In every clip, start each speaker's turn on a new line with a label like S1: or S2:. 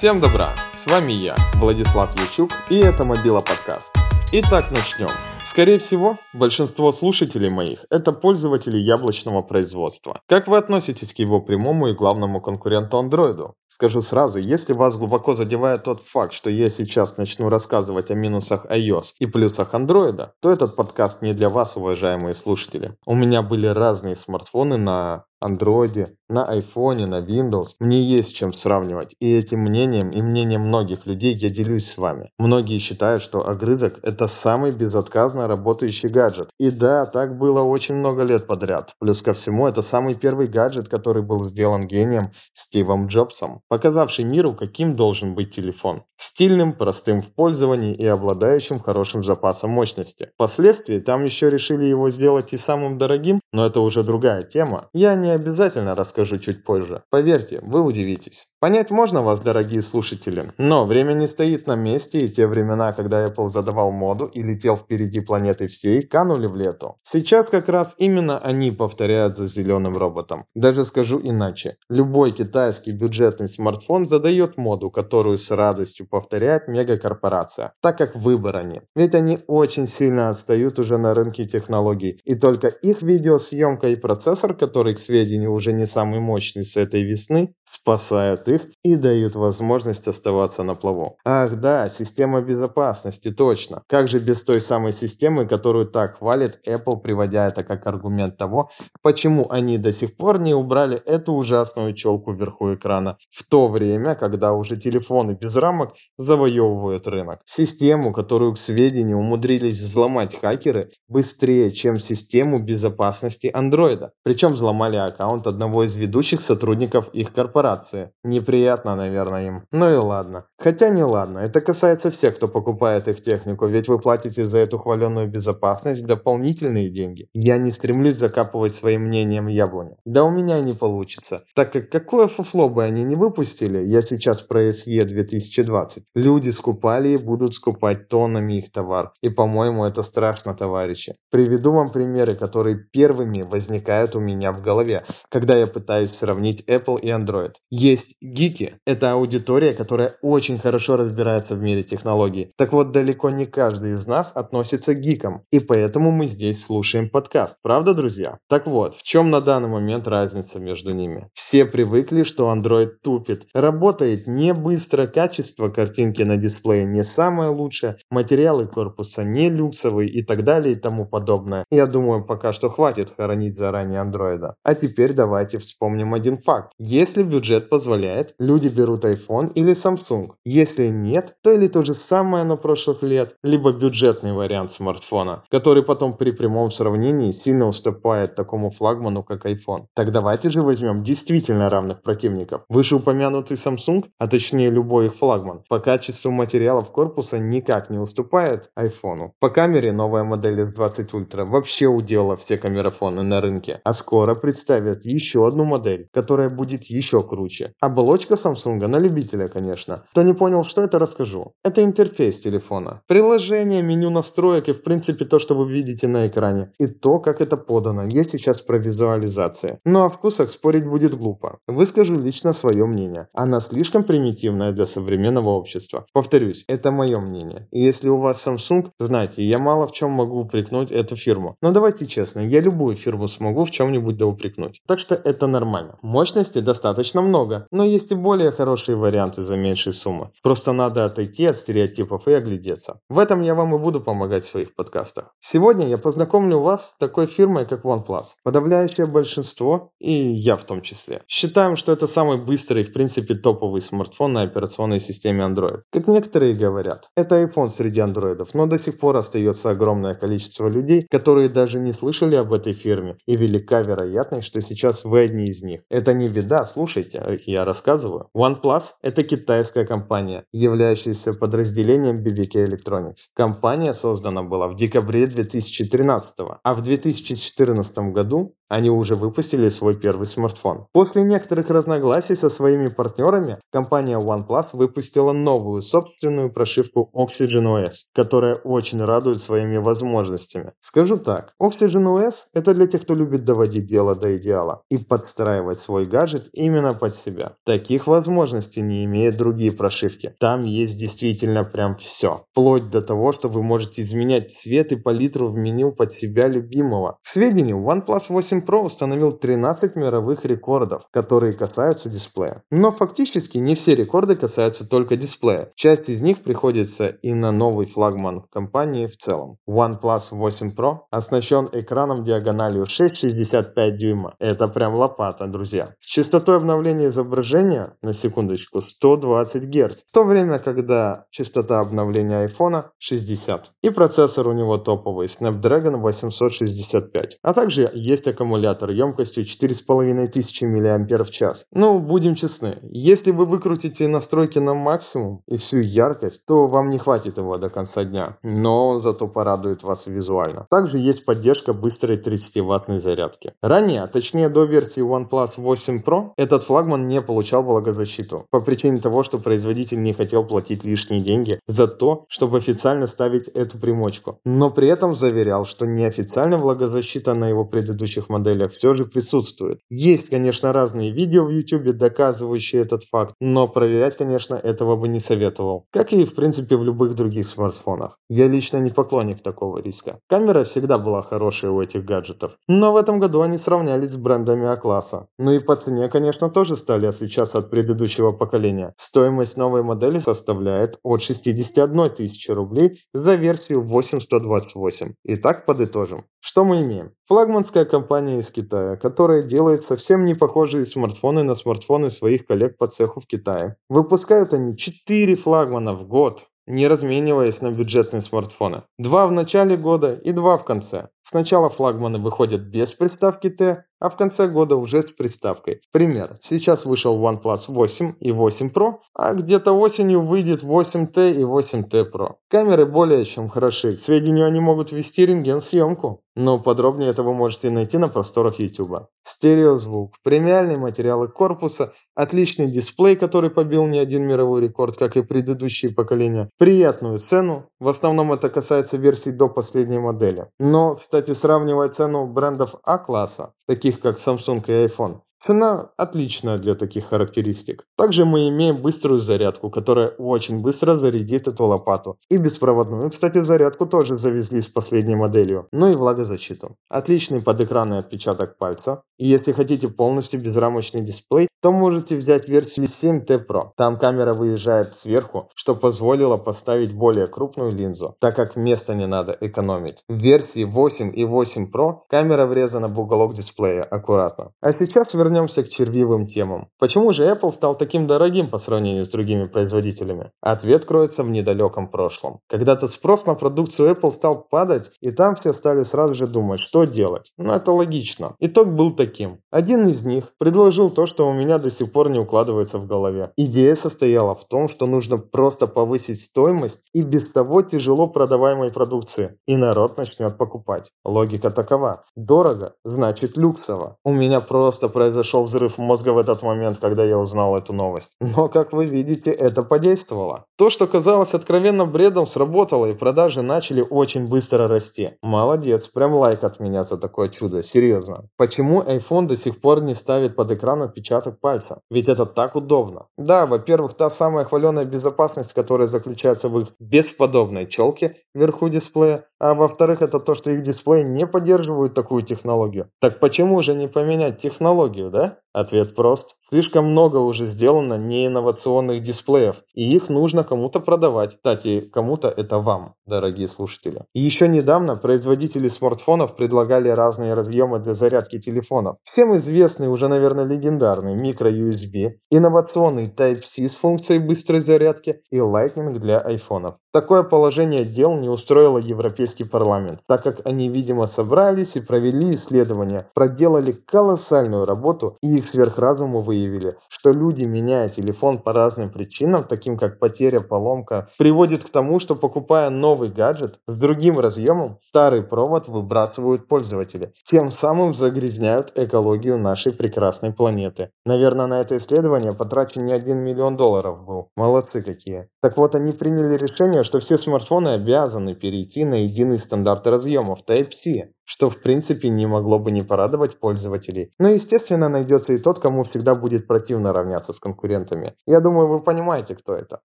S1: Всем добра! С вами я, Владислав Ячук, и это Мобила подкаст. Итак, начнем. Скорее всего, большинство слушателей моих – это пользователи яблочного производства. Как вы относитесь к его прямому и главному конкуренту андроиду? Скажу сразу, если вас глубоко задевает тот факт, что я сейчас начну рассказывать о минусах iOS и плюсах андроида, то этот подкаст не для вас, уважаемые слушатели. У меня были разные смартфоны на андроиде, на айфоне, на Windows. Мне есть чем сравнивать. И этим мнением и мнением многих людей я делюсь с вами. Многие считают, что огрызок это самый безотказно работающий гаджет. И да, так было очень много лет подряд. Плюс ко всему, это самый первый гаджет, который был сделан гением Стивом Джобсом, показавший миру, каким должен быть телефон. Стильным, простым в пользовании и обладающим хорошим запасом мощности. Впоследствии там еще решили его сделать и самым дорогим, но это уже другая тема. Я не обязательно расскажу чуть позже. Поверьте, вы удивитесь. Понять можно вас, дорогие слушатели, но время не стоит на месте, и те времена, когда Apple задавал моду и летел впереди планеты всей, канули в лету. Сейчас как раз именно они повторяют за зеленым роботом. Даже скажу иначе. Любой китайский бюджетный смартфон задает моду, которую с радостью повторяет мегакорпорация, так как выбора нет. Ведь они очень сильно отстают уже на рынке технологий, и только их видеосъемка и процессор, который, к сведению, уже не самый мощный с этой весны, спасают их и дают возможность оставаться на плаву. Ах да, система безопасности, точно. Как же без той самой системы, которую так хвалит Apple, приводя это как аргумент того, почему они до сих пор не убрали эту ужасную челку вверху экрана, в то время, когда уже телефоны без рамок завоевывают рынок. Систему, которую, к сведению, умудрились взломать хакеры быстрее, чем систему безопасности Android. Причем взломали аккаунт одного из ведущих сотрудников их корпорации. Не неприятно, наверное, им. Ну и ладно. Хотя не ладно, это касается всех, кто покупает их технику, ведь вы платите за эту хваленную безопасность дополнительные деньги. Я не стремлюсь закапывать своим мнением яблоню. Да у меня не получится, так как какое фуфло бы они не выпустили, я сейчас про SE 2020, люди скупали и будут скупать тоннами их товар. И по-моему это страшно, товарищи. Приведу вам примеры, которые первыми возникают у меня в голове, когда я пытаюсь сравнить Apple и Android. Есть Гики – это аудитория, которая очень хорошо разбирается в мире технологий. Так вот, далеко не каждый из нас относится к гикам, и поэтому мы здесь слушаем подкаст. Правда, друзья? Так вот, в чем на данный момент разница между ними? Все привыкли, что Android тупит. Работает не быстро, качество картинки на дисплее не самое лучшее, материалы корпуса не люксовые и так далее и тому подобное. Я думаю, пока что хватит хоронить заранее Android. А теперь давайте вспомним один факт. Если бюджет позволяет, нет, люди берут iPhone или Samsung. Если нет, то или то же самое на прошлых лет, либо бюджетный вариант смартфона, который потом при прямом сравнении сильно уступает такому флагману, как iPhone. Так давайте же возьмем действительно равных противников. Вышеупомянутый Samsung, а точнее любой их флагман, по качеству материалов корпуса никак не уступает iPhone. По камере новая модель S20 Ultra вообще уделала все камерафоны на рынке, а скоро представят еще одну модель, которая будет еще круче. Оболочка Оболочка Samsung на любителя, конечно. Кто не понял, что это, расскажу. Это интерфейс телефона. Приложение, меню настроек и в принципе то, что вы видите на экране. И то, как это подано. Я сейчас про визуализацию. Но о вкусах спорить будет глупо. Выскажу лично свое мнение. Она слишком примитивная для современного общества. Повторюсь, это мое мнение. И если у вас Samsung, знайте, я мало в чем могу упрекнуть эту фирму. Но давайте честно, я любую фирму смогу в чем-нибудь да упрекнуть. Так что это нормально. Мощности достаточно много, но есть есть и более хорошие варианты за меньшие суммы. Просто надо отойти от стереотипов и оглядеться. В этом я вам и буду помогать в своих подкастах. Сегодня я познакомлю вас с такой фирмой, как OnePlus. Подавляющее большинство, и я в том числе, считаем, что это самый быстрый в принципе топовый смартфон на операционной системе Android. Как некоторые говорят, это iPhone среди андроидов, но до сих пор остается огромное количество людей, которые даже не слышали об этой фирме, и велика вероятность, что сейчас вы одни из них. Это не беда, слушайте, я рассказываю рассказываю. OnePlus – это китайская компания, являющаяся подразделением BBK Electronics. Компания создана была в декабре 2013, а в 2014 году они уже выпустили свой первый смартфон. После некоторых разногласий со своими партнерами, компания OnePlus выпустила новую собственную прошивку Oxygen OS, которая очень радует своими возможностями. Скажу так, Oxygen OS это для тех, кто любит доводить дело до идеала и подстраивать свой гаджет именно под себя. Таких возможностей не имеют другие прошивки. Там есть действительно прям все. Вплоть до того, что вы можете изменять цвет и палитру в меню под себя любимого. К сведению, OnePlus 8 Pro установил 13 мировых рекордов, которые касаются дисплея. Но фактически не все рекорды касаются только дисплея. Часть из них приходится и на новый флагман компании в целом. OnePlus 8 Pro оснащен экраном диагональю 6,65 дюйма. Это прям лопата, друзья. С частотой обновления изображения, на секундочку, 120 Гц. В то время, когда частота обновления iPhone 60. И процессор у него топовый Snapdragon 865. А также есть аккумулятор емкостью 4500 мАч. Ну, будем честны, если вы выкрутите настройки на максимум и всю яркость, то вам не хватит его до конца дня. Но зато порадует вас визуально. Также есть поддержка быстрой 30-ваттной зарядки. Ранее, точнее до версии OnePlus 8 Pro, этот флагман не получал влагозащиту. По причине того, что производитель не хотел платить лишние деньги за то, чтобы официально ставить эту примочку. Но при этом заверял, что неофициальная влагозащита на его предыдущих моделях все же присутствует. Есть, конечно, разные видео в YouTube, доказывающие этот факт, но проверять, конечно, этого бы не советовал. Как и, в принципе, в любых других смартфонах. Я лично не поклонник такого риска. Камера всегда была хорошая у этих гаджетов, но в этом году они сравнялись с брендами А-класса. Ну и по цене, конечно, тоже стали отличаться от предыдущего поколения. Стоимость новой модели составляет от 61 тысячи рублей за версию 8128. Итак, подытожим. Что мы имеем? Флагманская компания из Китая, которая делает совсем не похожие смартфоны на смартфоны своих коллег по цеху в Китае. Выпускают они 4 флагмана в год, не размениваясь на бюджетные смартфоны. Два в начале года и два в конце. Сначала флагманы выходят без приставки Т, а в конце года уже с приставкой. Пример. Сейчас вышел OnePlus 8 и 8 Pro, а где-то осенью выйдет 8T и 8T Pro. Камеры более чем хороши. К сведению, они могут вести рентген-съемку. Но подробнее это вы можете найти на просторах YouTube. Стереозвук, премиальные материалы корпуса, отличный дисплей, который побил не один мировой рекорд, как и предыдущие поколения, приятную цену, в основном это касается версий до последней модели. Но, кстати, сравнивая цену брендов А-класса, таких как Samsung и iPhone, Цена отличная для таких характеристик. Также мы имеем быструю зарядку, которая очень быстро зарядит эту лопату. И беспроводную, кстати, зарядку тоже завезли с последней моделью. Ну и влагозащиту. Отличный подэкранный отпечаток пальца. И если хотите полностью безрамочный дисплей, то можете взять версию 7T Pro. Там камера выезжает сверху, что позволило поставить более крупную линзу, так как места не надо экономить. В версии 8 и 8 Pro камера врезана в уголок дисплея аккуратно. А сейчас вернемся к червивым темам. Почему же Apple стал таким дорогим по сравнению с другими производителями? Ответ кроется в недалеком прошлом. Когда-то спрос на продукцию Apple стал падать, и там все стали сразу же думать, что делать. Но это логично. Итог был таким. Один из них предложил то, что у меня до сих пор не укладывается в голове. Идея состояла в том, что нужно просто повысить стоимость и без того тяжело продаваемой продукции, и народ начнет покупать. Логика такова. Дорого, значит люксово. У меня просто произошел взрыв мозга в этот момент, когда я узнал эту новость. Но, как вы видите, это подействовало. То, что казалось откровенно бредом, сработало, и продажи начали очень быстро расти. Молодец, прям лайк от меня за такое чудо, серьезно. Почему iPhone до сих пор не ставит под экран отпечаток пальца. Ведь это так удобно. Да, во-первых, та самая хваленая безопасность, которая заключается в их бесподобной челке вверху дисплея, а во-вторых, это то, что их дисплеи не поддерживают такую технологию. Так почему же не поменять технологию, да? Ответ прост. Слишком много уже сделано неинновационных дисплеев, и их нужно кому-то продавать. Кстати, кому-то это вам, дорогие слушатели. И еще недавно производители смартфонов предлагали разные разъемы для зарядки телефонов. Всем известный, уже, наверное, легендарный micro-USB, инновационный Type-C с функцией быстрой зарядки и Lightning для айфонов. Такое положение дел не устроило Европейский парламент, так как они, видимо, собрались и провели исследования, проделали колоссальную работу и их сверхразумы выявили, что люди, меняя телефон по разным причинам, таким как потеря, поломка, приводит к тому, что покупая новый гаджет с другим разъемом, старый провод выбрасывают пользователи. Тем самым загрязняют экологию нашей прекрасной планеты. Наверное, на это исследование потрачен не один миллион долларов был. Молодцы какие. Так вот, они приняли решение, что все смартфоны обязаны перейти на единый стандарт разъемов Type-C, что в принципе не могло бы не порадовать пользователей. Но естественно найдется и тот, кому всегда будет противно равняться с конкурентами. Я думаю, вы понимаете, кто это.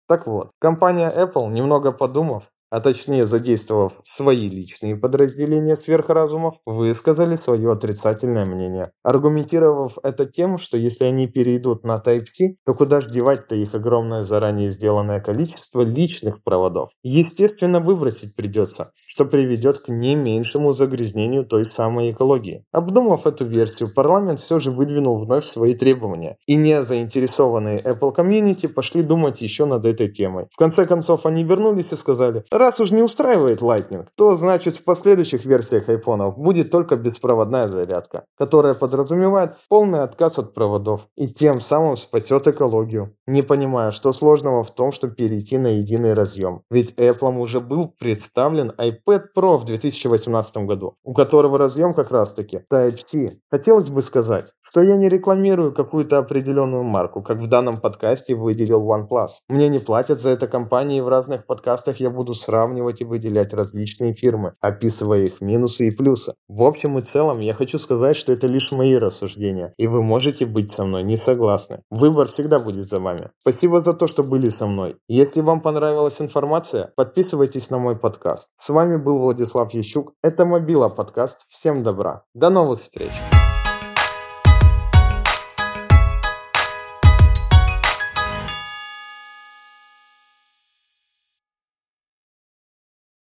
S1: Так вот, компания Apple, немного подумав, а точнее задействовав свои личные подразделения сверхразумов, высказали свое отрицательное мнение, аргументировав это тем, что если они перейдут на Type-C, то куда ж девать-то их огромное заранее сделанное количество личных проводов? Естественно, выбросить придется, что приведет к не меньшему загрязнению той самой экологии. Обдумав эту версию, парламент все же выдвинул вновь свои требования, и не заинтересованные Apple комьюнити пошли думать еще над этой темой. В конце концов, они вернулись и сказали, Раз уж не устраивает Lightning, то значит в последующих версиях айфонов будет только беспроводная зарядка, которая подразумевает полный отказ от проводов и тем самым спасет экологию. Не понимаю, что сложного в том, чтобы перейти на единый разъем. Ведь Apple уже был представлен iPad Pro в 2018 году, у которого разъем как раз таки Type-C. Хотелось бы сказать, что я не рекламирую какую-то определенную марку, как в данном подкасте выделил OnePlus. Мне не платят за это компании, в разных подкастах я буду сравнивать и выделять различные фирмы, описывая их минусы и плюсы. В общем и целом, я хочу сказать, что это лишь мои рассуждения, и вы можете быть со мной не согласны. Выбор всегда будет за вами. Спасибо за то, что были со мной. Если вам понравилась информация, подписывайтесь на мой подкаст. С вами был Владислав Ящук. Это Мобила подкаст. Всем добра. До новых встреч.